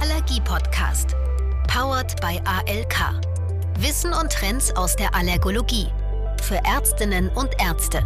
Allergie-Podcast. Powered by ALK. Wissen und Trends aus der Allergologie. Für Ärztinnen und Ärzte.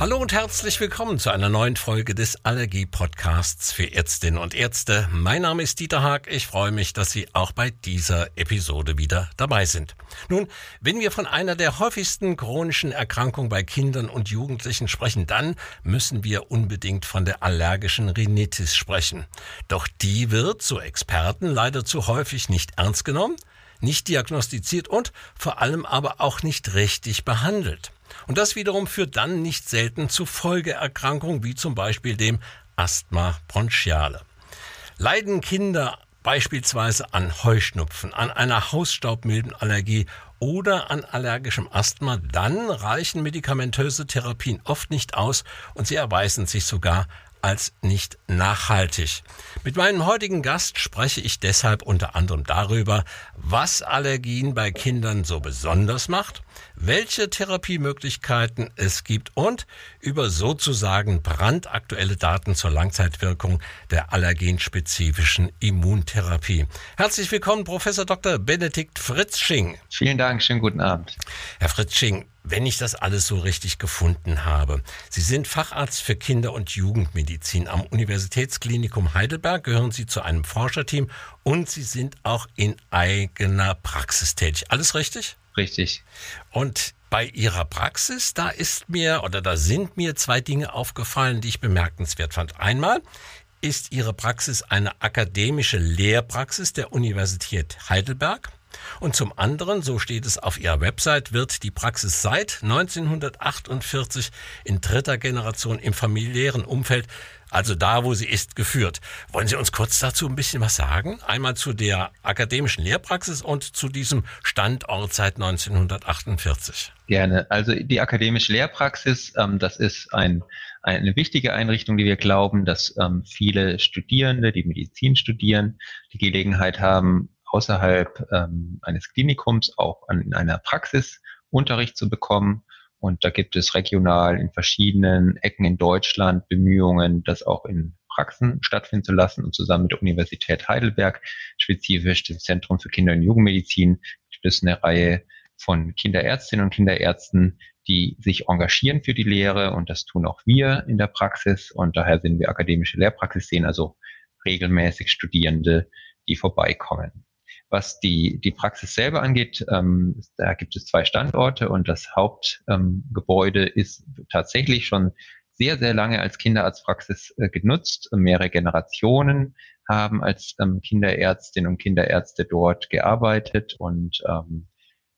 Hallo und herzlich willkommen zu einer neuen Folge des Allergie-Podcasts für Ärztinnen und Ärzte. Mein Name ist Dieter Haag. Ich freue mich, dass Sie auch bei dieser Episode wieder dabei sind. Nun, wenn wir von einer der häufigsten chronischen Erkrankungen bei Kindern und Jugendlichen sprechen, dann müssen wir unbedingt von der allergischen Rhinitis sprechen. Doch die wird, so Experten, leider zu häufig nicht ernst genommen, nicht diagnostiziert und vor allem aber auch nicht richtig behandelt. Und das wiederum führt dann nicht selten zu Folgeerkrankungen wie zum Beispiel dem Asthma bronchiale. Leiden Kinder beispielsweise an Heuschnupfen, an einer Hausstaubmilbenallergie oder an allergischem Asthma, dann reichen medikamentöse Therapien oft nicht aus und sie erweisen sich sogar als nicht nachhaltig. Mit meinem heutigen Gast spreche ich deshalb unter anderem darüber, was Allergien bei Kindern so besonders macht, welche Therapiemöglichkeiten es gibt und über sozusagen brandaktuelle Daten zur Langzeitwirkung der allergenspezifischen Immuntherapie. Herzlich willkommen, Professor Dr. Benedikt Fritzsching. Vielen Dank, schönen guten Abend. Herr Fritzsching, wenn ich das alles so richtig gefunden habe. Sie sind Facharzt für Kinder- und Jugendmedizin am Universitätsklinikum Heidelberg, gehören Sie zu einem Forscherteam und Sie sind auch in eigener Praxis tätig. Alles richtig? Richtig. Und bei Ihrer Praxis, da ist mir oder da sind mir zwei Dinge aufgefallen, die ich bemerkenswert fand. Einmal ist Ihre Praxis eine akademische Lehrpraxis der Universität Heidelberg. Und zum anderen, so steht es auf ihrer Website, wird die Praxis seit 1948 in dritter Generation im familiären Umfeld, also da, wo sie ist, geführt. Wollen Sie uns kurz dazu ein bisschen was sagen? Einmal zu der akademischen Lehrpraxis und zu diesem Standort seit 1948. Gerne. Also die akademische Lehrpraxis, ähm, das ist ein, eine wichtige Einrichtung, die wir glauben, dass ähm, viele Studierende, die Medizin studieren, die Gelegenheit haben, außerhalb ähm, eines Klinikums auch an, in einer Praxis Unterricht zu bekommen. Und da gibt es regional in verschiedenen Ecken in Deutschland Bemühungen, das auch in Praxen stattfinden zu lassen. Und zusammen mit der Universität Heidelberg, spezifisch dem Zentrum für Kinder- und Jugendmedizin, gibt es eine Reihe von Kinderärztinnen und Kinderärzten, die sich engagieren für die Lehre. Und das tun auch wir in der Praxis. Und daher sind wir akademische Lehrpraxis, sehen also regelmäßig Studierende, die vorbeikommen. Was die, die Praxis selber angeht, ähm, da gibt es zwei Standorte und das Hauptgebäude ähm, ist tatsächlich schon sehr, sehr lange als Kinderarztpraxis äh, genutzt. Mehrere Generationen haben als ähm, Kinderärztinnen und Kinderärzte dort gearbeitet und ähm,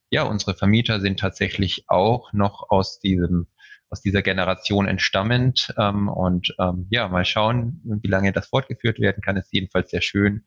ja, unsere Vermieter sind tatsächlich auch noch aus diesem aus dieser Generation entstammend ähm, und ähm, ja, mal schauen, wie lange das fortgeführt werden kann. Ist jedenfalls sehr schön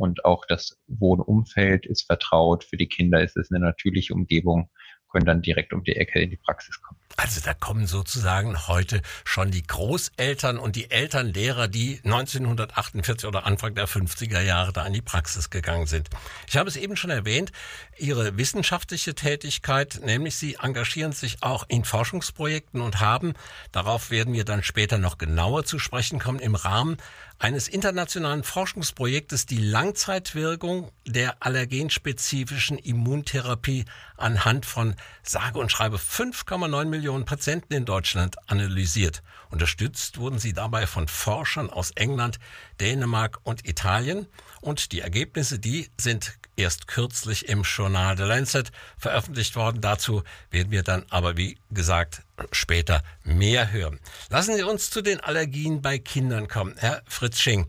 und auch das Wohnumfeld ist vertraut. Für die Kinder ist es eine natürliche Umgebung, können dann direkt um die Ecke in die Praxis kommen. Also da kommen sozusagen heute schon die Großeltern und die Elternlehrer, die 1948 oder Anfang der 50er Jahre da in die Praxis gegangen sind. Ich habe es eben schon erwähnt, Ihre wissenschaftliche Tätigkeit, nämlich Sie engagieren sich auch in Forschungsprojekten und haben, darauf werden wir dann später noch genauer zu sprechen kommen, im Rahmen eines internationalen Forschungsprojektes die Langzeitwirkung der allergenspezifischen Immuntherapie anhand von sage und schreibe 5,9 Millionen Patienten in Deutschland analysiert. Unterstützt wurden sie dabei von Forschern aus England, Dänemark und Italien. Und die Ergebnisse, die sind erst kürzlich im Journal The Lancet veröffentlicht worden. Dazu werden wir dann aber, wie gesagt, später mehr hören. Lassen Sie uns zu den Allergien bei Kindern kommen. Herr Fritzsching,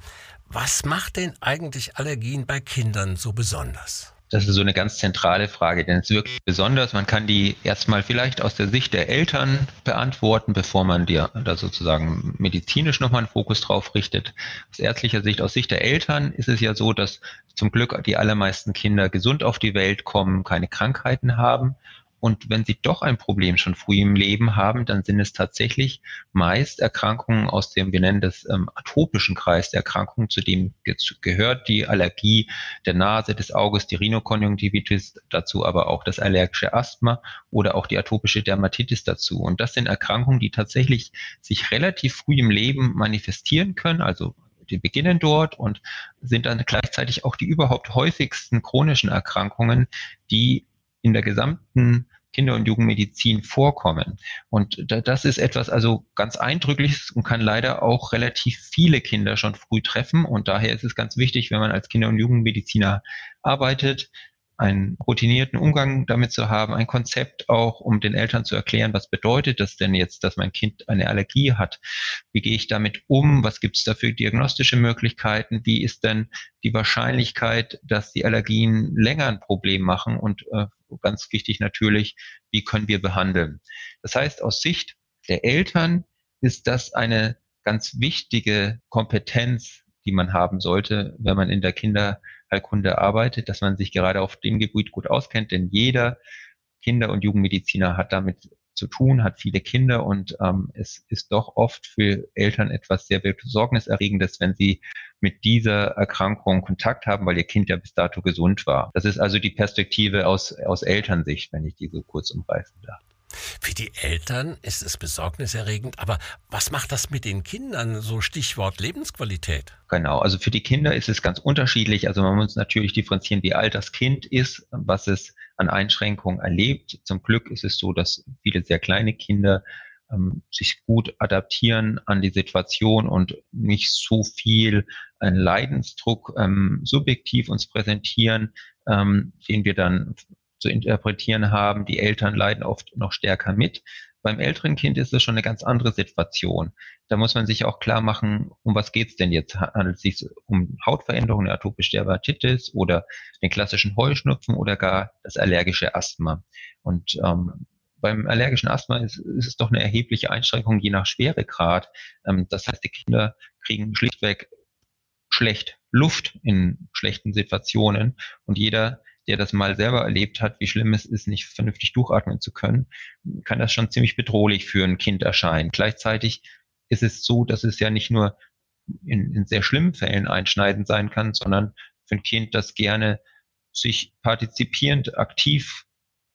was macht denn eigentlich Allergien bei Kindern so besonders? Das ist so eine ganz zentrale Frage, denn es ist wirklich besonders. Man kann die erstmal vielleicht aus der Sicht der Eltern beantworten, bevor man dir da sozusagen medizinisch nochmal einen Fokus drauf richtet. Aus ärztlicher Sicht, aus Sicht der Eltern ist es ja so, dass zum Glück die allermeisten Kinder gesund auf die Welt kommen, keine Krankheiten haben und wenn sie doch ein Problem schon früh im Leben haben, dann sind es tatsächlich meist Erkrankungen aus dem, wir nennen das ähm, atopischen Kreis der Erkrankungen, zu dem gehört die Allergie der Nase, des Auges, die Rhinokonjunktivitis, dazu aber auch das allergische Asthma oder auch die atopische Dermatitis dazu. Und das sind Erkrankungen, die tatsächlich sich relativ früh im Leben manifestieren können, also die beginnen dort und sind dann gleichzeitig auch die überhaupt häufigsten chronischen Erkrankungen, die in der gesamten Kinder- und Jugendmedizin vorkommen. Und das ist etwas also ganz Eindrückliches und kann leider auch relativ viele Kinder schon früh treffen. Und daher ist es ganz wichtig, wenn man als Kinder- und Jugendmediziner arbeitet, einen routinierten Umgang damit zu haben, ein Konzept auch, um den Eltern zu erklären, was bedeutet das denn jetzt, dass mein Kind eine Allergie hat? Wie gehe ich damit um? Was gibt es da für diagnostische Möglichkeiten? Wie ist denn die Wahrscheinlichkeit, dass die Allergien länger ein Problem machen? Und äh, ganz wichtig natürlich, wie können wir behandeln? Das heißt, aus Sicht der Eltern ist das eine ganz wichtige Kompetenz, die man haben sollte, wenn man in der Kinderheilkunde arbeitet, dass man sich gerade auf dem Gebiet gut auskennt, denn jeder Kinder- und Jugendmediziner hat damit zu tun, hat viele Kinder und ähm, es ist doch oft für Eltern etwas sehr besorgniserregendes, wenn sie mit dieser Erkrankung Kontakt haben, weil ihr Kind ja bis dato gesund war. Das ist also die Perspektive aus, aus Elternsicht, wenn ich diese kurz umreißen darf. Für die Eltern ist es besorgniserregend, aber was macht das mit den Kindern, so Stichwort Lebensqualität? Genau, also für die Kinder ist es ganz unterschiedlich. Also man muss natürlich differenzieren, wie alt das Kind ist, was es an Einschränkungen erlebt. Zum Glück ist es so, dass viele sehr kleine Kinder ähm, sich gut adaptieren an die Situation und nicht so viel einen Leidensdruck ähm, subjektiv uns präsentieren, ähm, den wir dann zu interpretieren haben. Die Eltern leiden oft noch stärker mit. Beim älteren Kind ist es schon eine ganz andere Situation. Da muss man sich auch klar machen, um was geht's denn jetzt? Handelt es sich um Hautveränderungen, eine atopische Dermatitis oder den klassischen Heuschnupfen oder gar das allergische Asthma? Und ähm, beim allergischen Asthma ist, ist, es doch eine erhebliche Einschränkung je nach Schweregrad. Ähm, das heißt, die Kinder kriegen schlichtweg schlecht Luft in schlechten Situationen und jeder der das mal selber erlebt hat, wie schlimm es ist, nicht vernünftig durchatmen zu können, kann das schon ziemlich bedrohlich für ein Kind erscheinen. Gleichzeitig ist es so, dass es ja nicht nur in, in sehr schlimmen Fällen einschneidend sein kann, sondern für ein Kind, das gerne sich partizipierend aktiv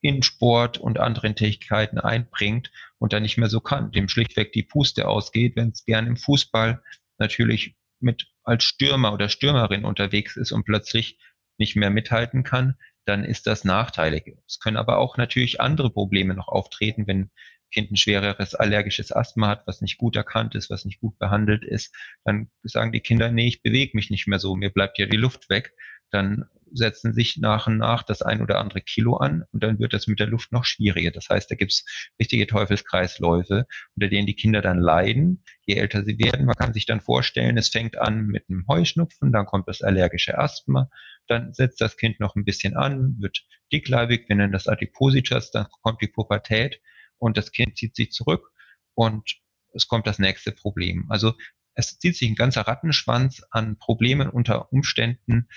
in Sport und anderen Tätigkeiten einbringt und dann nicht mehr so kann, dem schlichtweg die Puste ausgeht, wenn es gern im Fußball natürlich mit als Stürmer oder Stürmerin unterwegs ist und plötzlich nicht mehr mithalten kann, dann ist das nachteilig. Es können aber auch natürlich andere Probleme noch auftreten, wenn Kind ein schwereres allergisches Asthma hat, was nicht gut erkannt ist, was nicht gut behandelt ist, dann sagen die Kinder, nee, ich bewege mich nicht mehr so, mir bleibt ja die Luft weg. Dann setzen sich nach und nach das ein oder andere Kilo an und dann wird das mit der Luft noch schwieriger. Das heißt, da gibt's richtige Teufelskreisläufe, unter denen die Kinder dann leiden, je älter sie werden. Man kann sich dann vorstellen, es fängt an mit einem Heuschnupfen, dann kommt das allergische Asthma, dann setzt das Kind noch ein bisschen an, wird dickleibig, wir nennen das Adipositas, dann kommt die Pubertät und das Kind zieht sich zurück und es kommt das nächste Problem. Also es zieht sich ein ganzer Rattenschwanz an Problemen unter Umständen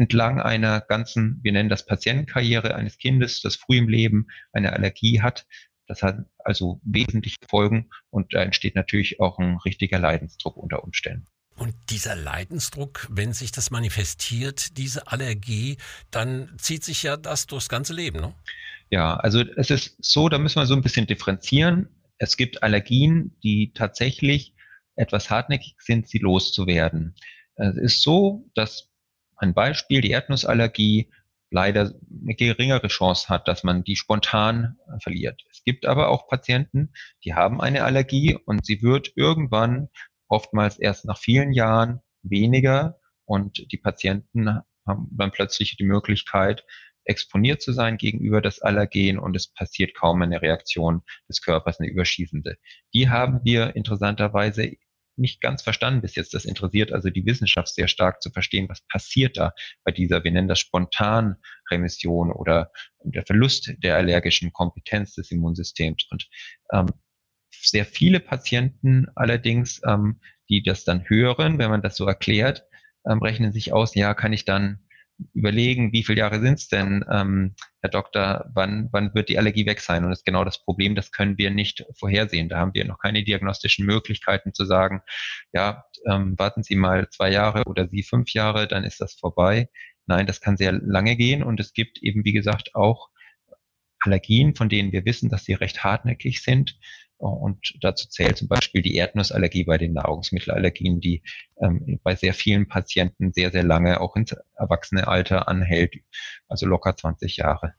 entlang einer ganzen, wir nennen das Patientenkarriere eines Kindes, das früh im Leben eine Allergie hat. Das hat also wesentliche Folgen und da entsteht natürlich auch ein richtiger Leidensdruck unter Umständen. Und dieser Leidensdruck, wenn sich das manifestiert, diese Allergie, dann zieht sich ja das durchs ganze Leben, ne? Ja, also es ist so, da müssen wir so ein bisschen differenzieren. Es gibt Allergien, die tatsächlich etwas hartnäckig sind, sie loszuwerden. Es ist so, dass ein Beispiel, die Erdnussallergie leider eine geringere Chance hat, dass man die spontan verliert. Es gibt aber auch Patienten, die haben eine Allergie und sie wird irgendwann oftmals erst nach vielen Jahren weniger und die Patienten haben dann plötzlich die Möglichkeit, exponiert zu sein gegenüber das Allergen und es passiert kaum eine Reaktion des Körpers, eine überschießende. Die haben wir interessanterweise nicht ganz verstanden bis jetzt. Das interessiert also die Wissenschaft sehr stark zu verstehen, was passiert da bei dieser, wir nennen das Spontanremission oder der Verlust der allergischen Kompetenz des Immunsystems. Und ähm, sehr viele Patienten allerdings, ähm, die das dann hören, wenn man das so erklärt, ähm, rechnen sich aus, ja, kann ich dann überlegen, wie viele Jahre sind es denn, ähm, Herr Doktor, wann, wann wird die Allergie weg sein? Und das ist genau das Problem, das können wir nicht vorhersehen. Da haben wir noch keine diagnostischen Möglichkeiten zu sagen, ja, ähm, warten Sie mal zwei Jahre oder Sie fünf Jahre, dann ist das vorbei. Nein, das kann sehr lange gehen und es gibt eben, wie gesagt, auch Allergien, von denen wir wissen, dass sie recht hartnäckig sind. Und dazu zählt zum Beispiel die Erdnussallergie bei den Nahrungsmittelallergien, die ähm, bei sehr vielen Patienten sehr, sehr lange auch ins Erwachsenealter anhält, also locker 20 Jahre.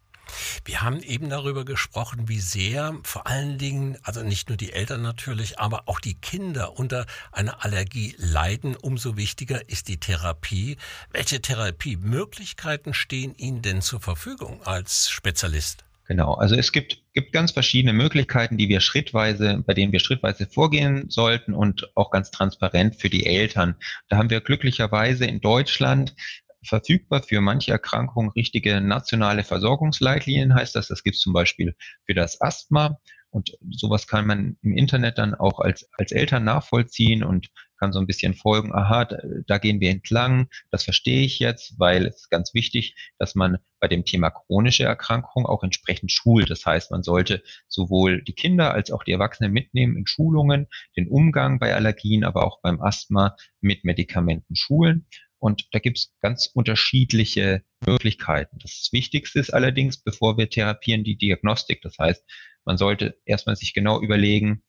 Wir haben eben darüber gesprochen, wie sehr vor allen Dingen, also nicht nur die Eltern natürlich, aber auch die Kinder unter einer Allergie leiden. Umso wichtiger ist die Therapie. Welche Therapiemöglichkeiten stehen Ihnen denn zur Verfügung als Spezialist? Genau, also es gibt, gibt ganz verschiedene Möglichkeiten, die wir schrittweise, bei denen wir schrittweise vorgehen sollten und auch ganz transparent für die Eltern. Da haben wir glücklicherweise in Deutschland verfügbar für manche Erkrankungen richtige nationale Versorgungsleitlinien, heißt das. Das gibt es zum Beispiel für das Asthma. Und sowas kann man im Internet dann auch als, als Eltern nachvollziehen und kann so ein bisschen folgen, aha, da, gehen wir entlang, das verstehe ich jetzt, weil es ist ganz wichtig, dass man bei dem Thema chronische Erkrankung auch entsprechend schult. Das heißt, man sollte sowohl die Kinder als auch die Erwachsenen mitnehmen in Schulungen, den Umgang bei Allergien, aber auch beim Asthma mit Medikamenten schulen. Und da gibt es ganz unterschiedliche Möglichkeiten. Das Wichtigste ist allerdings, bevor wir therapieren, die Diagnostik. Das heißt, man sollte erstmal sich genau überlegen,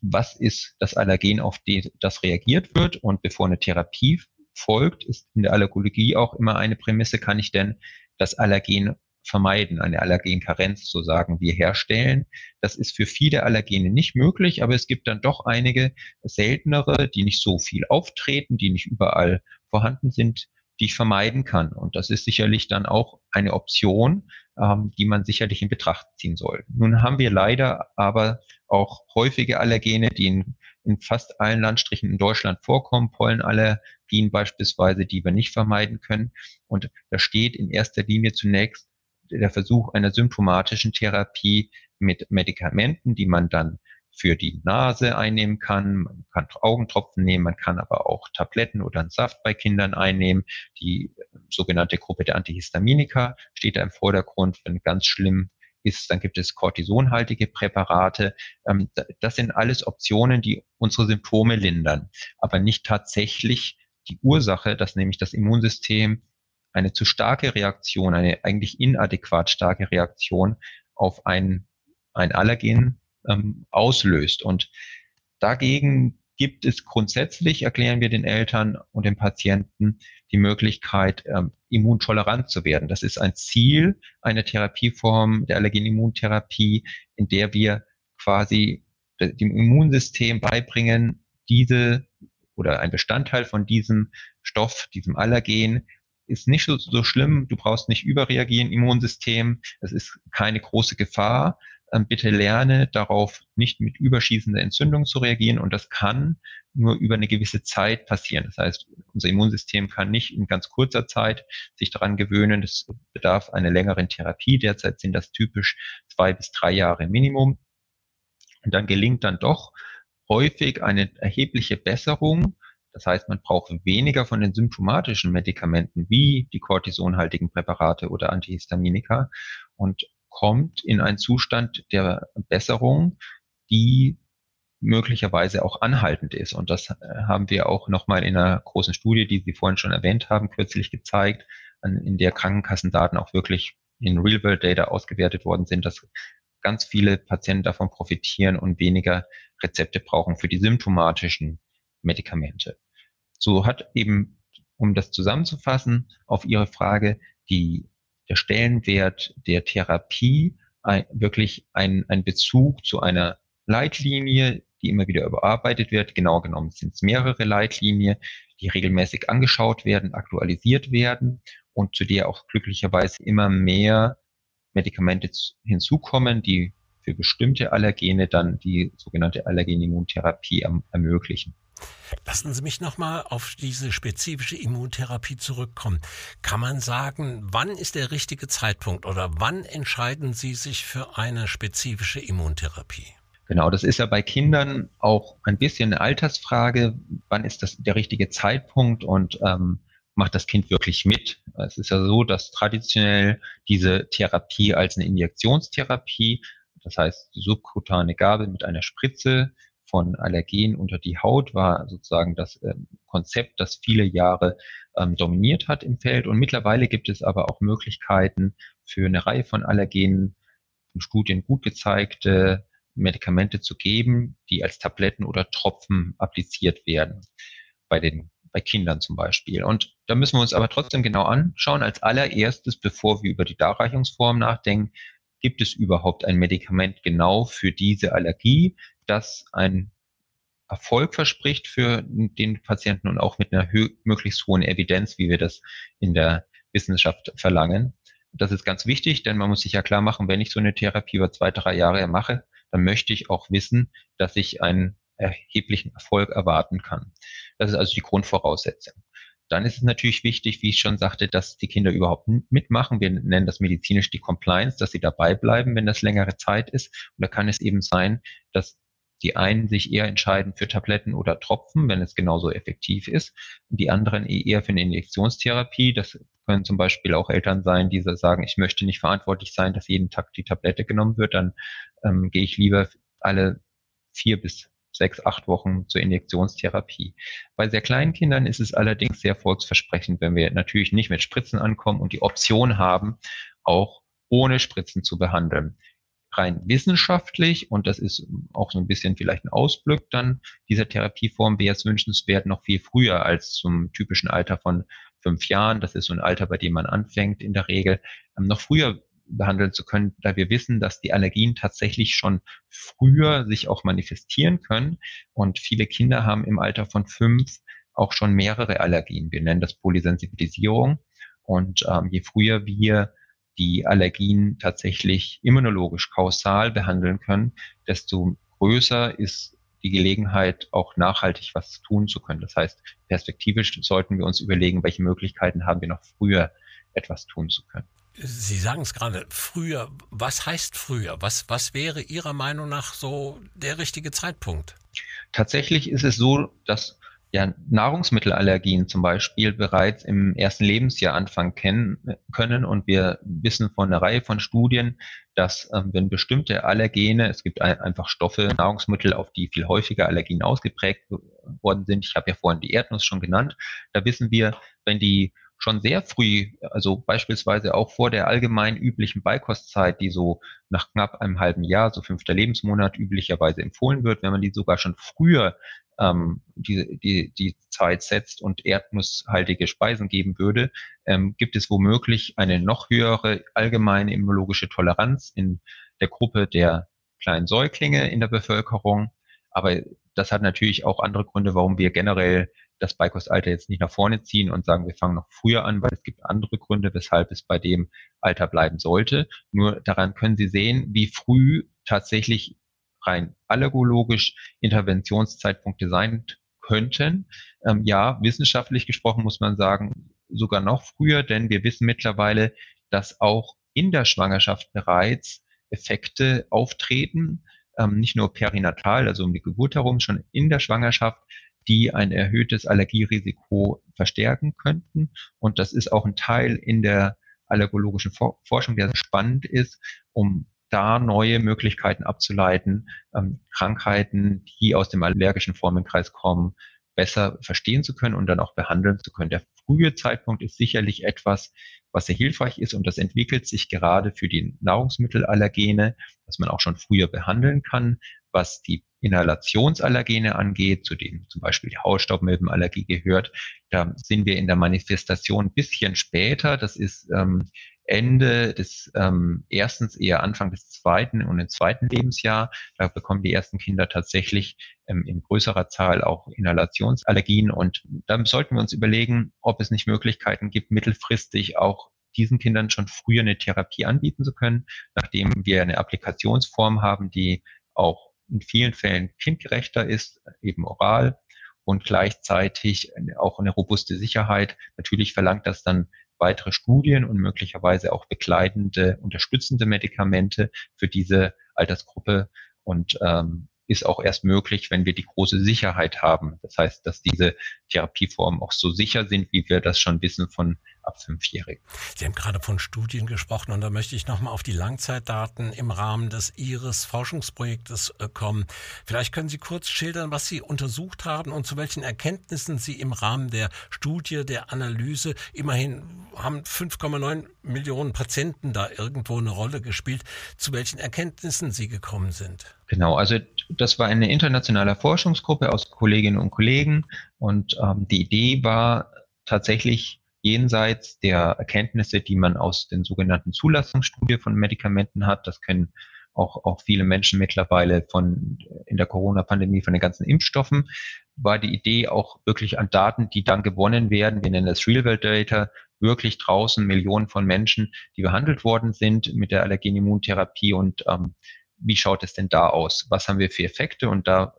was ist das Allergen, auf das reagiert wird. Und bevor eine Therapie folgt, ist in der Allergologie auch immer eine Prämisse, kann ich denn das Allergen vermeiden, eine Allergenkarenz, so sagen wir, herstellen. Das ist für viele Allergene nicht möglich, aber es gibt dann doch einige seltenere, die nicht so viel auftreten, die nicht überall vorhanden sind, die ich vermeiden kann. Und das ist sicherlich dann auch eine Option, ähm, die man sicherlich in Betracht ziehen soll. Nun haben wir leider aber auch häufige Allergene, die in, in fast allen Landstrichen in Deutschland vorkommen, Pollenallergien beispielsweise, die wir nicht vermeiden können. Und da steht in erster Linie zunächst der Versuch einer symptomatischen Therapie mit Medikamenten, die man dann für die Nase einnehmen kann. Man kann Augentropfen nehmen, man kann aber auch Tabletten oder einen Saft bei Kindern einnehmen. Die sogenannte Gruppe der Antihistaminika steht da im Vordergrund. Wenn ganz schlimm ist, dann gibt es kortisonhaltige Präparate. Ähm, das sind alles Optionen, die unsere Symptome lindern, aber nicht tatsächlich die Ursache, dass nämlich das Immunsystem eine zu starke Reaktion, eine eigentlich inadäquat starke Reaktion auf ein, ein Allergen ähm, auslöst. Und dagegen gibt es grundsätzlich, erklären wir den Eltern und den Patienten, die Möglichkeit, ähm, immuntolerant zu werden. Das ist ein Ziel einer Therapieform der Allergenimmuntherapie, in der wir quasi dem Immunsystem beibringen, diese oder ein Bestandteil von diesem Stoff, diesem Allergen, ist nicht so, so schlimm. Du brauchst nicht überreagieren, Immunsystem. Es ist keine große Gefahr. Ähm, bitte lerne darauf nicht mit überschießender Entzündung zu reagieren und das kann nur über eine gewisse Zeit passieren. Das heißt, unser Immunsystem kann nicht in ganz kurzer Zeit sich daran gewöhnen. Das bedarf einer längeren Therapie. Derzeit sind das typisch zwei bis drei Jahre Minimum. Und dann gelingt dann doch häufig eine erhebliche Besserung. Das heißt, man braucht weniger von den symptomatischen Medikamenten wie die cortisonhaltigen Präparate oder Antihistaminika und kommt in einen Zustand der Besserung, die möglicherweise auch anhaltend ist. Und das äh, haben wir auch nochmal in einer großen Studie, die Sie vorhin schon erwähnt haben, kürzlich gezeigt, in der Krankenkassendaten auch wirklich in Real-World-Data ausgewertet worden sind, dass ganz viele Patienten davon profitieren und weniger Rezepte brauchen für die symptomatischen Medikamente. So hat eben, um das zusammenzufassen, auf Ihre Frage, die der Stellenwert der Therapie ein, wirklich ein, ein Bezug zu einer Leitlinie, die immer wieder überarbeitet wird. Genau genommen sind es mehrere Leitlinien, die regelmäßig angeschaut werden, aktualisiert werden und zu der auch glücklicherweise immer mehr Medikamente hinzukommen, die für bestimmte Allergene dann die sogenannte Allergenimmuntherapie erm-, ermöglichen. Lassen Sie mich nochmal auf diese spezifische Immuntherapie zurückkommen. Kann man sagen, wann ist der richtige Zeitpunkt oder wann entscheiden Sie sich für eine spezifische Immuntherapie? Genau, das ist ja bei Kindern auch ein bisschen eine Altersfrage. Wann ist das der richtige Zeitpunkt und ähm, macht das Kind wirklich mit? Es ist ja so, dass traditionell diese Therapie als eine Injektionstherapie, das heißt die subkutane Gabe mit einer Spritze von Allergen unter die Haut war sozusagen das ähm, Konzept, das viele Jahre ähm, dominiert hat im Feld. Und mittlerweile gibt es aber auch Möglichkeiten für eine Reihe von Allergenen von Studien gut gezeigte Medikamente zu geben, die als Tabletten oder Tropfen appliziert werden. Bei den bei Kindern zum Beispiel. Und da müssen wir uns aber trotzdem genau anschauen, als allererstes, bevor wir über die Darreichungsform nachdenken, gibt es überhaupt ein Medikament genau für diese Allergie, das ein Erfolg verspricht für den Patienten und auch mit einer möglichst hohen Evidenz, wie wir das in der Wissenschaft verlangen. Das ist ganz wichtig, denn man muss sich ja klar machen, wenn ich so eine Therapie über zwei, drei Jahre mache, dann möchte ich auch wissen, dass ich einen erheblichen Erfolg erwarten kann. Das ist also die Grundvoraussetzung. Dann ist es natürlich wichtig, wie ich schon sagte, dass die Kinder überhaupt mitmachen. Wir nennen das medizinisch die Compliance, dass sie dabei bleiben, wenn das längere Zeit ist. Und da kann es eben sein, dass die einen sich eher entscheiden für Tabletten oder Tropfen, wenn es genauso effektiv ist. Und die anderen eh eher für eine Injektionstherapie. Das können zum Beispiel auch Eltern sein, die sagen, ich möchte nicht verantwortlich sein, dass jeden Tag die Tablette genommen wird. Dann ähm, gehe ich lieber alle vier bis sechs, acht Wochen zur Injektionstherapie. Bei sehr kleinen Kindern ist es allerdings sehr volksversprechend, wenn wir natürlich nicht mit Spritzen ankommen und die Option haben, auch ohne Spritzen zu behandeln. Rein wissenschaftlich, und das ist auch so ein bisschen vielleicht ein Ausblick dann dieser Therapieform, wäre es wünschenswert noch viel früher als zum typischen Alter von fünf Jahren. Das ist so ein Alter, bei dem man anfängt in der Regel. Ähm, noch früher behandeln zu können, da wir wissen, dass die Allergien tatsächlich schon früher sich auch manifestieren können. Und viele Kinder haben im Alter von fünf auch schon mehrere Allergien. Wir nennen das Polysensibilisierung. Und ähm, je früher wir die Allergien tatsächlich immunologisch kausal behandeln können, desto größer ist die Gelegenheit, auch nachhaltig was tun zu können. Das heißt, perspektivisch sollten wir uns überlegen, welche Möglichkeiten haben wir noch früher etwas tun zu können. Sie sagen es gerade, früher, was heißt früher? Was, was wäre Ihrer Meinung nach so der richtige Zeitpunkt? Tatsächlich ist es so, dass ja, Nahrungsmittelallergien zum Beispiel bereits im ersten Lebensjahr anfangen kennen, können. Und wir wissen von einer Reihe von Studien, dass ähm, wenn bestimmte Allergene, es gibt ein, einfach Stoffe, Nahrungsmittel, auf die viel häufiger Allergien ausgeprägt worden sind. Ich habe ja vorhin die Erdnuss schon genannt. Da wissen wir, wenn die schon sehr früh, also beispielsweise auch vor der allgemein üblichen Beikostzeit, die so nach knapp einem halben Jahr, so fünfter Lebensmonat üblicherweise empfohlen wird, wenn man die sogar schon früher ähm, die, die, die Zeit setzt und erdnusshaltige Speisen geben würde, ähm, gibt es womöglich eine noch höhere allgemeine immunologische Toleranz in der Gruppe der kleinen Säuglinge in der Bevölkerung. Aber das hat natürlich auch andere Gründe, warum wir generell das Beikostalter jetzt nicht nach vorne ziehen und sagen, wir fangen noch früher an, weil es gibt andere Gründe, weshalb es bei dem Alter bleiben sollte. Nur daran können Sie sehen, wie früh tatsächlich rein allergologisch Interventionszeitpunkte sein könnten. Ähm, ja, wissenschaftlich gesprochen muss man sagen, sogar noch früher, denn wir wissen mittlerweile, dass auch in der Schwangerschaft bereits Effekte auftreten, ähm, nicht nur perinatal, also um die Geburt herum, schon in der Schwangerschaft, die ein erhöhtes Allergierisiko verstärken könnten. Und das ist auch ein Teil in der allergologischen Forschung, der spannend ist, um da neue Möglichkeiten abzuleiten, ähm, Krankheiten, die aus dem allergischen Formenkreis kommen, besser verstehen zu können und dann auch behandeln zu können. Der frühe Zeitpunkt ist sicherlich etwas, was sehr hilfreich ist und das entwickelt sich gerade für die Nahrungsmittelallergene, dass man auch schon früher behandeln kann, was die Inhalationsallergene angeht, zu denen zum Beispiel die Hausstaubmilbenallergie gehört. Da sind wir in der Manifestation ein bisschen später. Das ist ähm, Ende des ähm, erstens eher Anfang des zweiten und im zweiten Lebensjahr. Da bekommen die ersten Kinder tatsächlich ähm, in größerer Zahl auch Inhalationsallergien. Und dann sollten wir uns überlegen, ob es nicht Möglichkeiten gibt, mittelfristig auch diesen Kindern schon früher eine Therapie anbieten zu können, nachdem wir eine Applikationsform haben, die auch in vielen Fällen kindgerechter ist, eben oral und gleichzeitig auch eine robuste Sicherheit. Natürlich verlangt das dann weitere Studien und möglicherweise auch begleitende, unterstützende Medikamente für diese Altersgruppe und ähm, ist auch erst möglich, wenn wir die große Sicherheit haben. Das heißt, dass diese Therapieformen auch so sicher sind, wie wir das schon wissen von ab Fünfjährigen. Sie haben gerade von Studien gesprochen und da möchte ich nochmal auf die Langzeitdaten im Rahmen des IRIS-Forschungsprojektes äh, kommen. Vielleicht können Sie kurz schildern, was Sie untersucht haben und zu welchen Erkenntnissen Sie im Rahmen der Studie, der Analyse, immerhin haben 5,9 Millionen Patienten da irgendwo eine Rolle gespielt, zu welchen Erkenntnissen Sie gekommen sind. Genau, also das war eine internationale Forschungsgruppe aus Kolleginnen und Kollegen und ähm, die Idee war tatsächlich jenseits der Erkenntnisse, die man aus den sogenannten Zulassungsstudien von Medikamenten hat. Das können auch, auch viele Menschen mittlerweile von in der Corona-Pandemie von den ganzen Impfstoffen, war die Idee auch wirklich an Daten, die dann gewonnen werden, wir nennen das Real-World-Data, wirklich draußen Millionen von Menschen, die behandelt worden sind mit der Allergenimmuntherapie und ähm, wie schaut es denn da aus? Was haben wir für Effekte? Und da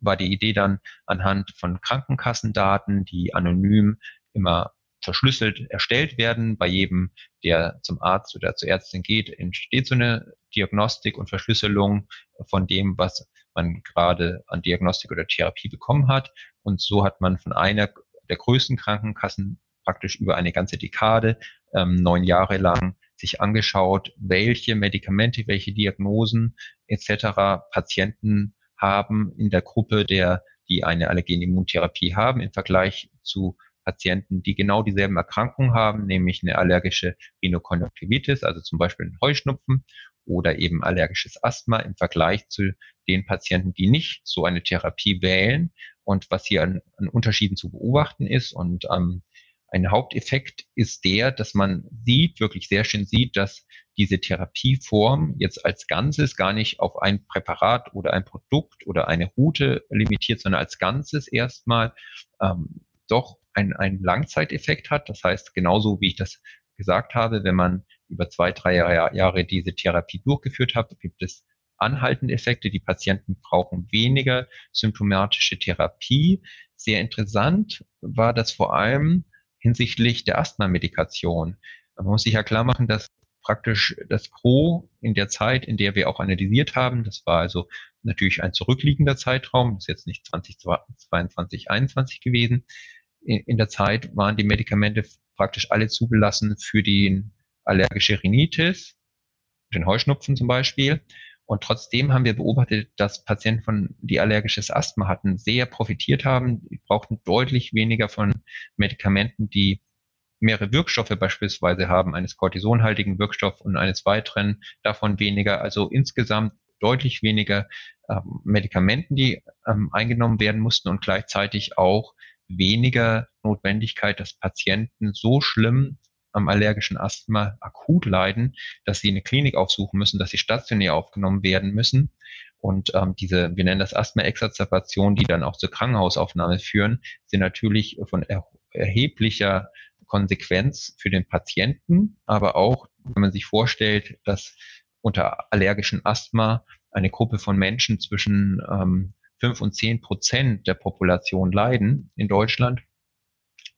war die Idee dann anhand von Krankenkassendaten, die anonym immer verschlüsselt erstellt werden. Bei jedem, der zum Arzt oder zur Ärztin geht, entsteht so eine Diagnostik und Verschlüsselung von dem, was man gerade an Diagnostik oder Therapie bekommen hat. Und so hat man von einer der größten Krankenkassen praktisch über eine ganze Dekade, ähm, neun Jahre lang, sich angeschaut, welche Medikamente, welche Diagnosen etc. Patienten haben in der Gruppe der, die eine Allergenimmuntherapie haben im Vergleich zu Patienten, die genau dieselben Erkrankungen haben, nämlich eine allergische Rhinokonjunktivitis, also zum Beispiel einen Heuschnupfen oder eben allergisches Asthma im Vergleich zu den Patienten, die nicht so eine Therapie wählen und was hier an, an Unterschieden zu beobachten ist. Und ähm, ein Haupteffekt ist der, dass man sieht, wirklich sehr schön sieht, dass diese Therapieform jetzt als Ganzes gar nicht auf ein Präparat oder ein Produkt oder eine Route limitiert, sondern als Ganzes erstmal ähm, doch ein, ein Langzeiteffekt hat. Das heißt, genauso wie ich das gesagt habe, wenn man über zwei, drei Jahre diese Therapie durchgeführt hat, gibt es anhaltende Effekte. Die Patienten brauchen weniger symptomatische Therapie. Sehr interessant war das vor allem hinsichtlich der Asthma-Medikation. Man muss sich ja klar machen, dass praktisch das Gros in der Zeit, in der wir auch analysiert haben, das war also natürlich ein zurückliegender Zeitraum, das ist jetzt nicht 2022, 2021 gewesen, in der Zeit waren die Medikamente praktisch alle zugelassen für die allergische Rhinitis, den Heuschnupfen zum Beispiel. Und trotzdem haben wir beobachtet, dass Patienten, von, die allergisches Asthma hatten, sehr profitiert haben. Die brauchten deutlich weniger von Medikamenten, die mehrere Wirkstoffe beispielsweise haben, eines kortisonhaltigen Wirkstoff und eines weiteren, davon weniger. Also insgesamt deutlich weniger ähm, Medikamenten, die ähm, eingenommen werden mussten und gleichzeitig auch weniger Notwendigkeit, dass Patienten so schlimm am allergischen Asthma akut leiden, dass sie eine Klinik aufsuchen müssen, dass sie stationär aufgenommen werden müssen. Und ähm, diese, wir nennen das Asthma-Exacerbation, die dann auch zur Krankenhausaufnahme führen, sind natürlich von er erheblicher Konsequenz für den Patienten, aber auch, wenn man sich vorstellt, dass unter allergischen Asthma eine Gruppe von Menschen zwischen ähm, fünf und zehn Prozent der Population leiden in Deutschland,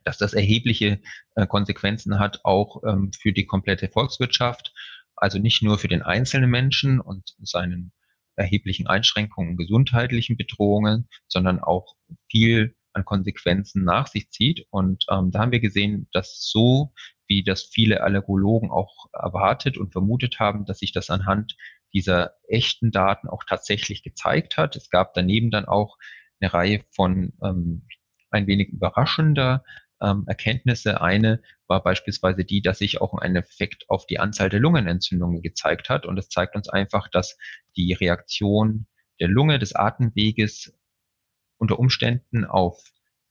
dass das erhebliche äh, Konsequenzen hat, auch ähm, für die komplette Volkswirtschaft, also nicht nur für den einzelnen Menschen und seinen erheblichen Einschränkungen und gesundheitlichen Bedrohungen, sondern auch viel an Konsequenzen nach sich zieht. Und ähm, da haben wir gesehen, dass so, wie das viele Allergologen auch erwartet und vermutet haben, dass sich das anhand dieser echten Daten auch tatsächlich gezeigt hat. Es gab daneben dann auch eine Reihe von ähm, ein wenig überraschender ähm, Erkenntnisse. Eine war beispielsweise die, dass sich auch ein Effekt auf die Anzahl der Lungenentzündungen gezeigt hat. Und es zeigt uns einfach, dass die Reaktion der Lunge, des Atemweges unter Umständen auf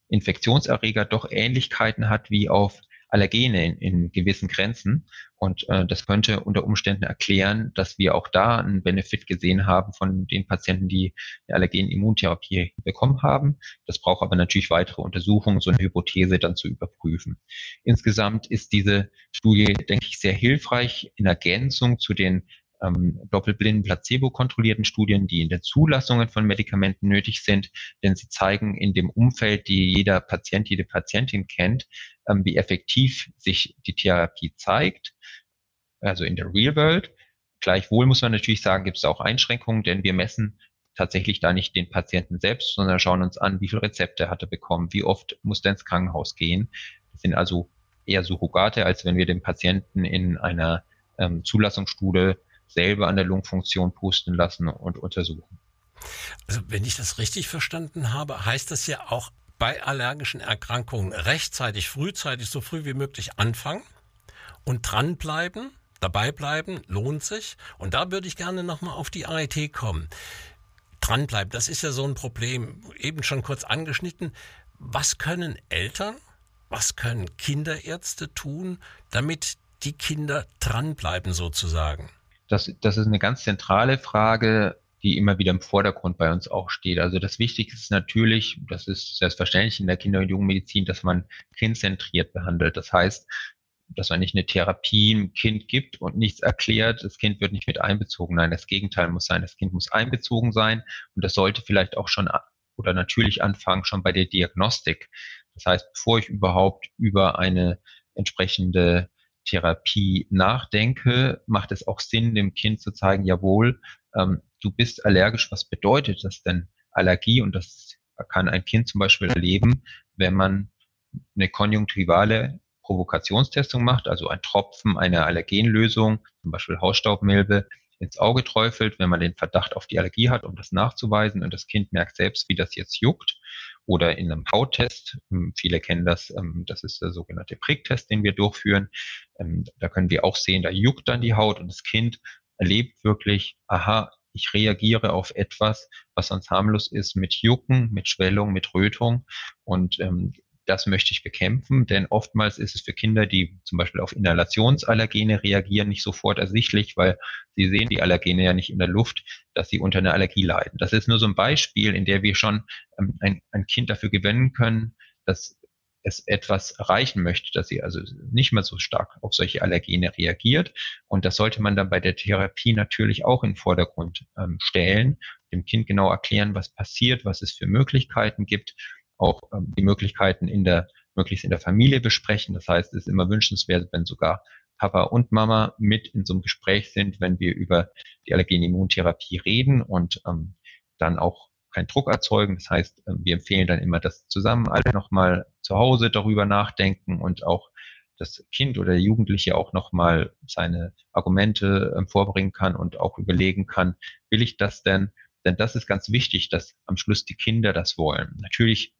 Infektionserreger doch Ähnlichkeiten hat wie auf Allergene in, in gewissen Grenzen. Und äh, das könnte unter Umständen erklären, dass wir auch da einen Benefit gesehen haben von den Patienten, die eine Allergen-Immuntherapie bekommen haben. Das braucht aber natürlich weitere Untersuchungen, so eine Hypothese dann zu überprüfen. Insgesamt ist diese Studie, denke ich, sehr hilfreich in Ergänzung zu den ähm, doppelblinden placebo-kontrollierten Studien, die in der Zulassungen von Medikamenten nötig sind, denn sie zeigen in dem Umfeld, die jeder Patient, jede Patientin kennt, ähm, wie effektiv sich die Therapie zeigt, also in der Real World. Gleichwohl muss man natürlich sagen, gibt es auch Einschränkungen, denn wir messen tatsächlich da nicht den Patienten selbst, sondern schauen uns an, wie viele Rezepte hat er bekommen, wie oft muss er ins Krankenhaus gehen. Das sind also eher Surrogate, als wenn wir den Patienten in einer ähm, Zulassungsstudie selber an der Lungenfunktion pusten lassen und untersuchen. Also wenn ich das richtig verstanden habe, heißt das ja auch bei allergischen Erkrankungen rechtzeitig, frühzeitig, so früh wie möglich anfangen und dranbleiben, dabei bleiben, lohnt sich. Und da würde ich gerne nochmal auf die AET kommen. Dranbleiben, das ist ja so ein Problem, eben schon kurz angeschnitten. Was können Eltern, was können Kinderärzte tun, damit die Kinder dranbleiben sozusagen? Das, das ist eine ganz zentrale Frage, die immer wieder im Vordergrund bei uns auch steht. Also das Wichtigste ist natürlich, das ist selbstverständlich in der Kinder- und Jugendmedizin, dass man kindzentriert behandelt. Das heißt, dass man nicht eine Therapie einem Kind gibt und nichts erklärt, das Kind wird nicht mit einbezogen. Nein, das Gegenteil muss sein. Das Kind muss einbezogen sein und das sollte vielleicht auch schon oder natürlich anfangen schon bei der Diagnostik. Das heißt, bevor ich überhaupt über eine entsprechende Therapie nachdenke, macht es auch Sinn, dem Kind zu zeigen, jawohl, ähm, du bist allergisch. Was bedeutet das denn Allergie? Und das kann ein Kind zum Beispiel erleben, wenn man eine konjunktivale Provokationstestung macht, also ein Tropfen einer Allergenlösung, zum Beispiel Hausstaubmilbe, ins Auge träufelt, wenn man den Verdacht auf die Allergie hat, um das nachzuweisen und das Kind merkt selbst, wie das jetzt juckt. Oder in einem Hauttest, ähm, viele kennen das, ähm, das ist der sogenannte Pricktest, den wir durchführen. Ähm, da können wir auch sehen, da juckt dann die Haut und das Kind erlebt wirklich, aha, ich reagiere auf etwas, was sonst harmlos ist, mit Jucken, mit Schwellung, mit Rötung. Und das möchte ich bekämpfen, denn oftmals ist es für Kinder, die zum Beispiel auf Inhalationsallergene reagieren, nicht sofort ersichtlich, weil sie sehen die Allergene ja nicht in der Luft, dass sie unter einer Allergie leiden. Das ist nur so ein Beispiel, in der wir schon ähm, ein, ein Kind dafür gewinnen können, dass es etwas erreichen möchte, dass sie also nicht mehr so stark auf solche Allergene reagiert. Und das sollte man dann bei der Therapie natürlich auch in den Vordergrund ähm, stellen, dem Kind genau erklären, was passiert, was es für Möglichkeiten gibt auch ähm, die Möglichkeiten in der, möglichst in der Familie besprechen. Das heißt, es ist immer wünschenswert, wenn sogar Papa und Mama mit in so einem Gespräch sind, wenn wir über die Allergenimmuntherapie reden und ähm, dann auch keinen Druck erzeugen. Das heißt, ähm, wir empfehlen dann immer, dass zusammen alle nochmal zu Hause darüber nachdenken und auch das Kind oder der Jugendliche auch nochmal seine Argumente ähm, vorbringen kann und auch überlegen kann, will ich das denn? Denn das ist ganz wichtig, dass am Schluss die Kinder das wollen. Natürlich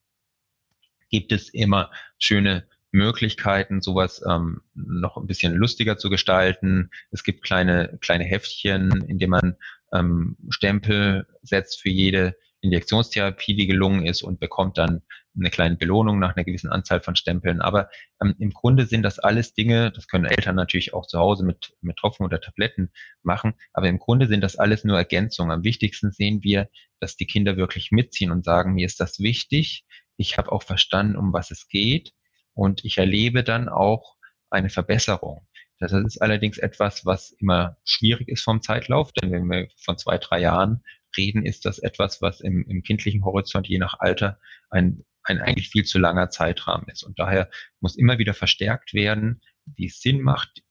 gibt es immer schöne Möglichkeiten, sowas ähm, noch ein bisschen lustiger zu gestalten. Es gibt kleine, kleine Heftchen, in denen man ähm, Stempel setzt für jede Injektionstherapie, die gelungen ist und bekommt dann eine kleine Belohnung nach einer gewissen Anzahl von Stempeln. Aber ähm, im Grunde sind das alles Dinge, das können Eltern natürlich auch zu Hause mit, mit Tropfen oder Tabletten machen, aber im Grunde sind das alles nur Ergänzungen. Am wichtigsten sehen wir, dass die Kinder wirklich mitziehen und sagen, mir ist das wichtig, ich habe auch verstanden, um was es geht und ich erlebe dann auch eine Verbesserung. Das ist allerdings etwas, was immer schwierig ist vom Zeitlauf, denn wenn wir von zwei, drei Jahren reden, ist das etwas, was im, im kindlichen Horizont je nach Alter ein, ein eigentlich viel zu langer Zeitrahmen ist. Und daher muss immer wieder verstärkt werden, wie es Sinn macht,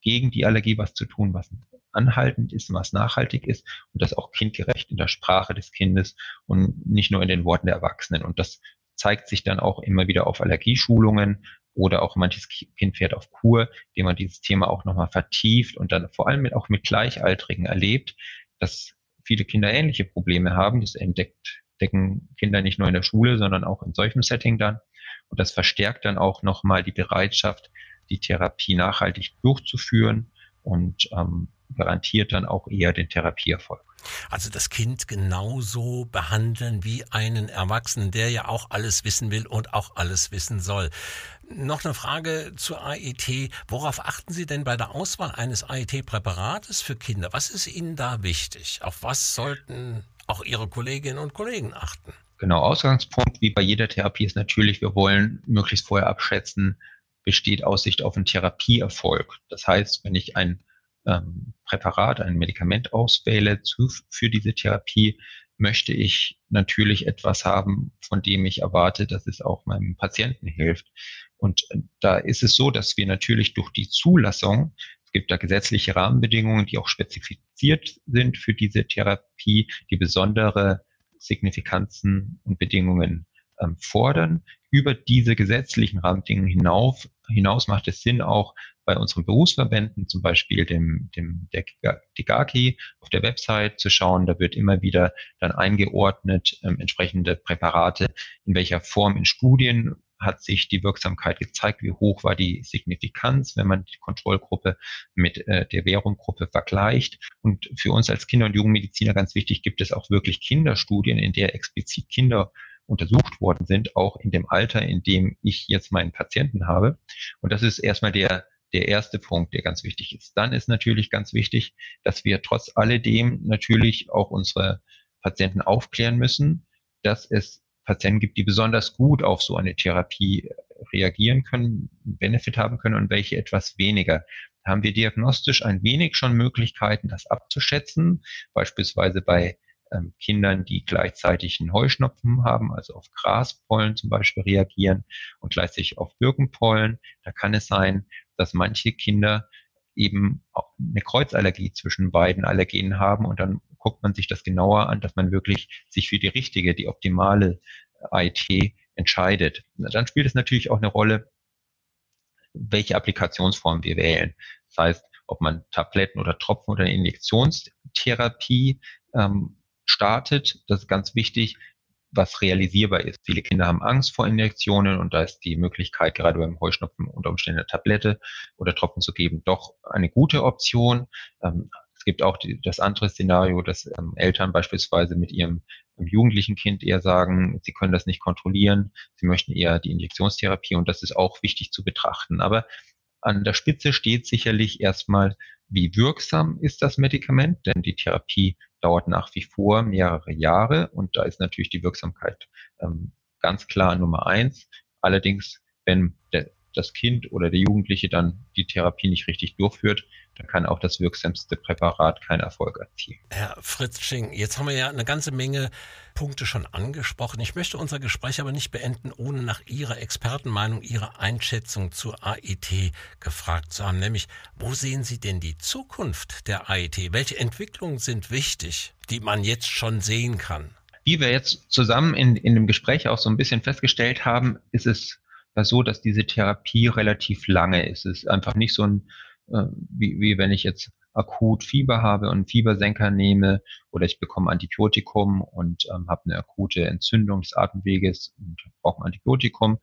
gegen die Allergie was zu tun, was anhaltend ist, was nachhaltig ist und das auch kindgerecht in der Sprache des Kindes und nicht nur in den Worten der Erwachsenen. Und das zeigt sich dann auch immer wieder auf Allergieschulungen oder auch manches Kind fährt auf Kur, indem man dieses Thema auch nochmal vertieft und dann vor allem auch mit Gleichaltrigen erlebt, dass viele Kinder ähnliche Probleme haben. Das entdeckt, decken Kinder nicht nur in der Schule, sondern auch in solchem Setting dann. Und das verstärkt dann auch nochmal die Bereitschaft, die Therapie nachhaltig durchzuführen und ähm, garantiert dann auch eher den Therapieerfolg. Also das Kind genauso behandeln wie einen Erwachsenen, der ja auch alles wissen will und auch alles wissen soll. Noch eine Frage zur AET. Worauf achten Sie denn bei der Auswahl eines AET-Präparates für Kinder? Was ist Ihnen da wichtig? Auf was sollten auch Ihre Kolleginnen und Kollegen achten? Genau, Ausgangspunkt wie bei jeder Therapie ist natürlich, wir wollen möglichst vorher abschätzen, besteht Aussicht auf einen Therapieerfolg. Das heißt, wenn ich ein ähm, Präparat, ein Medikament auswähle zu, für diese Therapie, möchte ich natürlich etwas haben, von dem ich erwarte, dass es auch meinem Patienten hilft. Und äh, da ist es so, dass wir natürlich durch die Zulassung, es gibt da gesetzliche Rahmenbedingungen, die auch spezifiziert sind für diese Therapie, die besondere Signifikanzen und Bedingungen ähm, fordern. über diese gesetzlichen Rahmenbedingungen hinauf, hinaus macht es Sinn, auch bei unseren Berufsverbänden, zum Beispiel dem, dem der Digaki auf der Website zu schauen. Da wird immer wieder dann eingeordnet ähm, entsprechende Präparate, in welcher Form in Studien hat sich die Wirksamkeit gezeigt, wie hoch war die Signifikanz, wenn man die Kontrollgruppe mit äh, der Währunggruppe vergleicht. Und für uns als Kinder- und Jugendmediziner ganz wichtig, gibt es auch wirklich Kinderstudien, in der explizit Kinder untersucht worden sind, auch in dem Alter, in dem ich jetzt meinen Patienten habe. Und das ist erstmal der, der erste Punkt, der ganz wichtig ist. Dann ist natürlich ganz wichtig, dass wir trotz alledem natürlich auch unsere Patienten aufklären müssen, dass es Patienten gibt, die besonders gut auf so eine Therapie reagieren können, Benefit haben können und welche etwas weniger. Da haben wir diagnostisch ein wenig schon Möglichkeiten, das abzuschätzen, beispielsweise bei ähm, Kindern, die gleichzeitig einen Heuschnupfen haben, also auf Graspollen zum Beispiel reagieren und gleichzeitig auf Birkenpollen. Da kann es sein, dass manche Kinder eben eine Kreuzallergie zwischen beiden Allergenen haben und dann guckt man sich das genauer an, dass man wirklich sich für die richtige, die optimale IT entscheidet. Dann spielt es natürlich auch eine Rolle, welche Applikationsform wir wählen. Das heißt, ob man Tabletten oder Tropfen oder eine Injektionstherapie ähm, startet. Das ist ganz wichtig, was realisierbar ist. Viele Kinder haben Angst vor Injektionen und da ist die Möglichkeit, gerade beim Heuschnupfen unter Umständen eine Tablette oder Tropfen zu geben, doch eine gute Option. Ähm, es gibt auch die, das andere Szenario, dass ähm, Eltern beispielsweise mit ihrem jugendlichen Kind eher sagen, sie können das nicht kontrollieren, sie möchten eher die Injektionstherapie und das ist auch wichtig zu betrachten. Aber an der Spitze steht sicherlich erstmal, wie wirksam ist das Medikament, denn die Therapie dauert nach wie vor mehrere Jahre und da ist natürlich die Wirksamkeit ähm, ganz klar Nummer eins. Allerdings, wenn der, das Kind oder der Jugendliche dann die Therapie nicht richtig durchführt, dann kann auch das wirksamste Präparat keinen Erfolg erzielen. Herr Fritzsching, jetzt haben wir ja eine ganze Menge Punkte schon angesprochen. Ich möchte unser Gespräch aber nicht beenden, ohne nach Ihrer Expertenmeinung, Ihrer Einschätzung zur AIT gefragt zu haben. Nämlich, wo sehen Sie denn die Zukunft der AIT? Welche Entwicklungen sind wichtig, die man jetzt schon sehen kann? Wie wir jetzt zusammen in, in dem Gespräch auch so ein bisschen festgestellt haben, ist es so, dass diese Therapie relativ lange ist. Es ist einfach nicht so ein äh, wie, wie wenn ich jetzt akut Fieber habe und Fiebersenker nehme oder ich bekomme Antibiotikum und ähm, habe eine akute Entzündung des Atemweges und brauche ein Antibiotikum.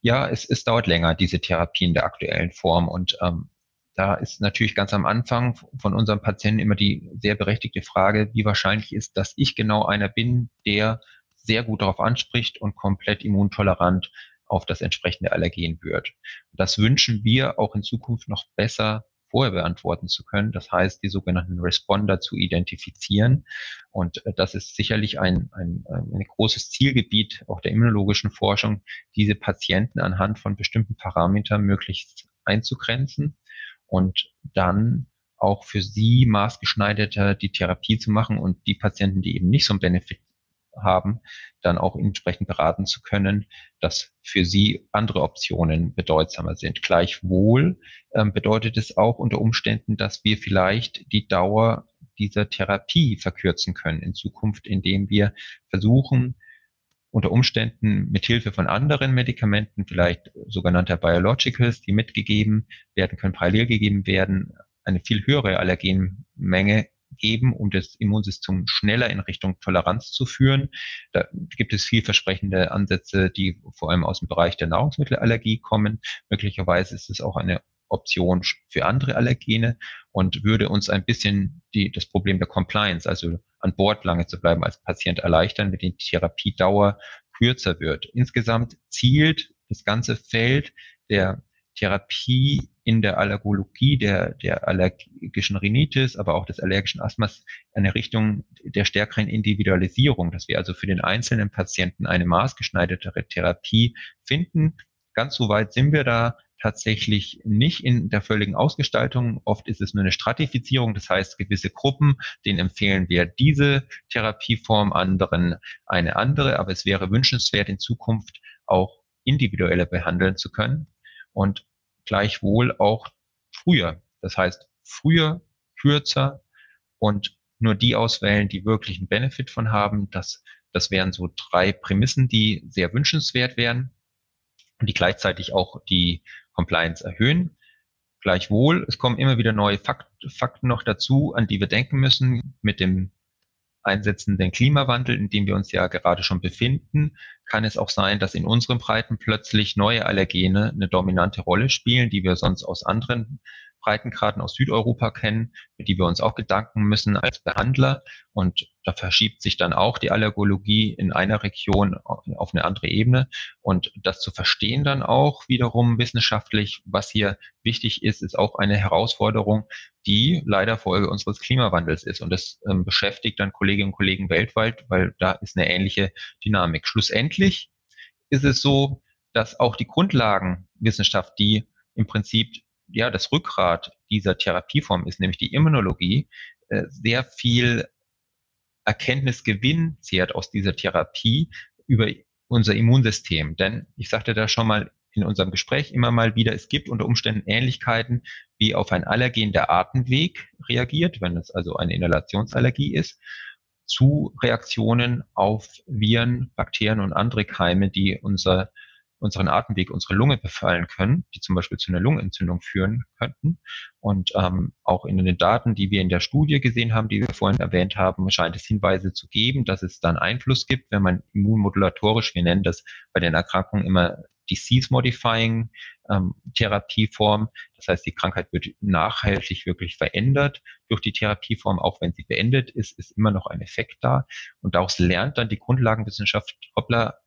Ja, es, es dauert länger, diese Therapie in der aktuellen Form. Und ähm, da ist natürlich ganz am Anfang von unserem Patienten immer die sehr berechtigte Frage, wie wahrscheinlich ist, dass ich genau einer bin, der sehr gut darauf anspricht und komplett immuntolerant auf das entsprechende Allergen wird. Das wünschen wir auch in Zukunft noch besser vorher beantworten zu können. Das heißt, die sogenannten Responder zu identifizieren. Und äh, das ist sicherlich ein, ein, ein großes Zielgebiet auch der immunologischen Forschung, diese Patienten anhand von bestimmten Parametern möglichst einzugrenzen und dann auch für sie maßgeschneiderter die Therapie zu machen und die Patienten, die eben nicht so ein Benefit haben, dann auch entsprechend beraten zu können, dass für sie andere Optionen bedeutsamer sind. Gleichwohl ähm, bedeutet es auch unter Umständen, dass wir vielleicht die Dauer dieser Therapie verkürzen können in Zukunft, indem wir versuchen, unter Umständen mit Hilfe von anderen Medikamenten, vielleicht sogenannter Biologicals, die mitgegeben werden können, parallel gegeben werden, eine viel höhere Allergenmenge geben, um das Immunsystem schneller in Richtung Toleranz zu führen. Da gibt es vielversprechende Ansätze, die vor allem aus dem Bereich der Nahrungsmittelallergie kommen. Möglicherweise ist es auch eine Option für andere Allergene und würde uns ein bisschen die, das Problem der Compliance, also an Bord lange zu bleiben als Patient erleichtern, wenn die Therapiedauer kürzer wird. Insgesamt zielt das ganze Feld der Therapie in der Allergologie, der, der allergischen Rhinitis, aber auch des allergischen Asthmas eine Richtung der stärkeren Individualisierung, dass wir also für den einzelnen Patienten eine maßgeschneidertere Therapie finden. Ganz so weit sind wir da tatsächlich nicht in der völligen Ausgestaltung. Oft ist es nur eine Stratifizierung, das heißt gewisse Gruppen, denen empfehlen wir diese Therapieform, anderen eine andere, aber es wäre wünschenswert in Zukunft auch individueller behandeln zu können und gleichwohl auch früher. Das heißt, früher, kürzer und nur die auswählen, die wirklich einen Benefit von haben. Das, das wären so drei Prämissen, die sehr wünschenswert wären. die gleichzeitig auch die Compliance erhöhen. Gleichwohl, es kommen immer wieder neue Fakten noch dazu, an die wir denken müssen. Mit dem einsetzenden Klimawandel, in dem wir uns ja gerade schon befinden, kann es auch sein, dass in unseren Breiten plötzlich neue Allergene eine dominante Rolle spielen, die wir sonst aus anderen Breitengraden aus Südeuropa kennen, für die wir uns auch Gedanken müssen als Behandler. Und da verschiebt sich dann auch die Allergologie in einer Region auf eine andere Ebene. Und das zu verstehen dann auch wiederum wissenschaftlich, was hier wichtig ist, ist auch eine Herausforderung, die leider Folge unseres Klimawandels ist. Und das ähm, beschäftigt dann Kolleginnen und Kollegen weltweit, weil da ist eine ähnliche Dynamik. Schlussendlich ist es so, dass auch die Grundlagenwissenschaft, die im Prinzip ja das Rückgrat dieser Therapieform ist, nämlich die Immunologie, äh, sehr viel Erkenntnisgewinn zehrt aus dieser Therapie über unser Immunsystem. Denn ich sagte da schon mal in unserem Gespräch immer mal wieder, es gibt unter Umständen Ähnlichkeiten, wie auf ein Allergen der Atemweg reagiert, wenn es also eine Inhalationsallergie ist, zu Reaktionen auf Viren, Bakterien und andere Keime, die unser unseren Atemweg, unsere Lunge befallen können, die zum Beispiel zu einer Lungenentzündung führen könnten. Und ähm, auch in den Daten, die wir in der Studie gesehen haben, die wir vorhin erwähnt haben, scheint es Hinweise zu geben, dass es dann Einfluss gibt, wenn man immunmodulatorisch, wir nennen das bei den Erkrankungen immer Disease-Modifying ähm, Therapieform. Das heißt, die Krankheit wird nachhaltig wirklich verändert durch die Therapieform. Auch wenn sie beendet ist, ist immer noch ein Effekt da. Und daraus lernt dann die Grundlagenwissenschaft, hoppla,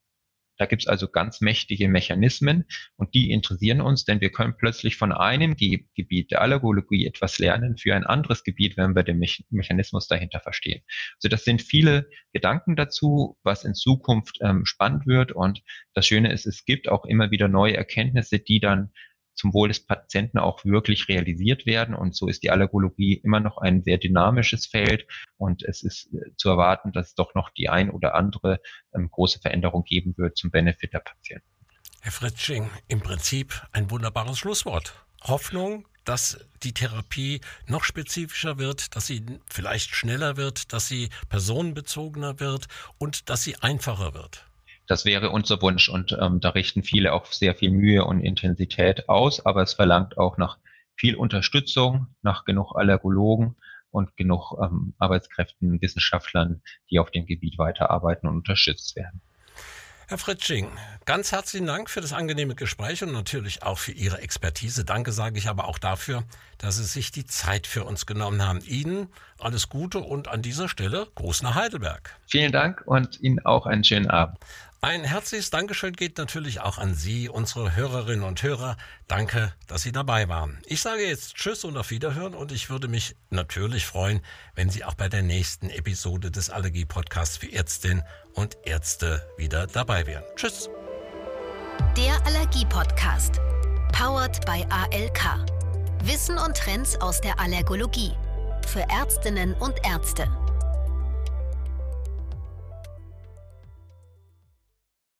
da gibt's also ganz mächtige Mechanismen und die interessieren uns, denn wir können plötzlich von einem Ge Gebiet der Allergologie etwas lernen für ein anderes Gebiet, wenn wir den Me Mechanismus dahinter verstehen. Also das sind viele Gedanken dazu, was in Zukunft ähm, spannend wird und das Schöne ist, es gibt auch immer wieder neue Erkenntnisse, die dann zum Wohl des Patienten auch wirklich realisiert werden. Und so ist die Allergologie immer noch ein sehr dynamisches Feld. Und es ist äh, zu erwarten, dass es doch noch die ein oder andere ähm, große Veränderung geben wird zum Benefit der Patienten. Herr Fritsching, im Prinzip ein wunderbares Schlusswort. Hoffnung, dass die Therapie noch spezifischer wird, dass sie vielleicht schneller wird, dass sie personenbezogener wird und dass sie einfacher wird. Das wäre unser Wunsch und ähm, da richten viele auch sehr viel Mühe und Intensität aus, aber es verlangt auch nach viel Unterstützung, nach genug Allergologen und genug ähm, Arbeitskräften, Wissenschaftlern, die auf dem Gebiet weiterarbeiten und unterstützt werden. Herr Fritsching, ganz herzlichen Dank für das angenehme Gespräch und natürlich auch für Ihre Expertise. Danke sage ich aber auch dafür, dass Sie sich die Zeit für uns genommen haben. Ihnen alles Gute und an dieser Stelle Gruß nach Heidelberg. Vielen Dank und Ihnen auch einen schönen Abend. Ein herzliches Dankeschön geht natürlich auch an Sie, unsere Hörerinnen und Hörer. Danke, dass Sie dabei waren. Ich sage jetzt Tschüss und auf Wiederhören und ich würde mich natürlich freuen, wenn Sie auch bei der nächsten Episode des Allergie-Podcasts für Ärztinnen und Ärzte wieder dabei wären. Tschüss. Der Allergie-Podcast. Powered by ALK. Wissen und Trends aus der Allergologie. Für Ärztinnen und Ärzte.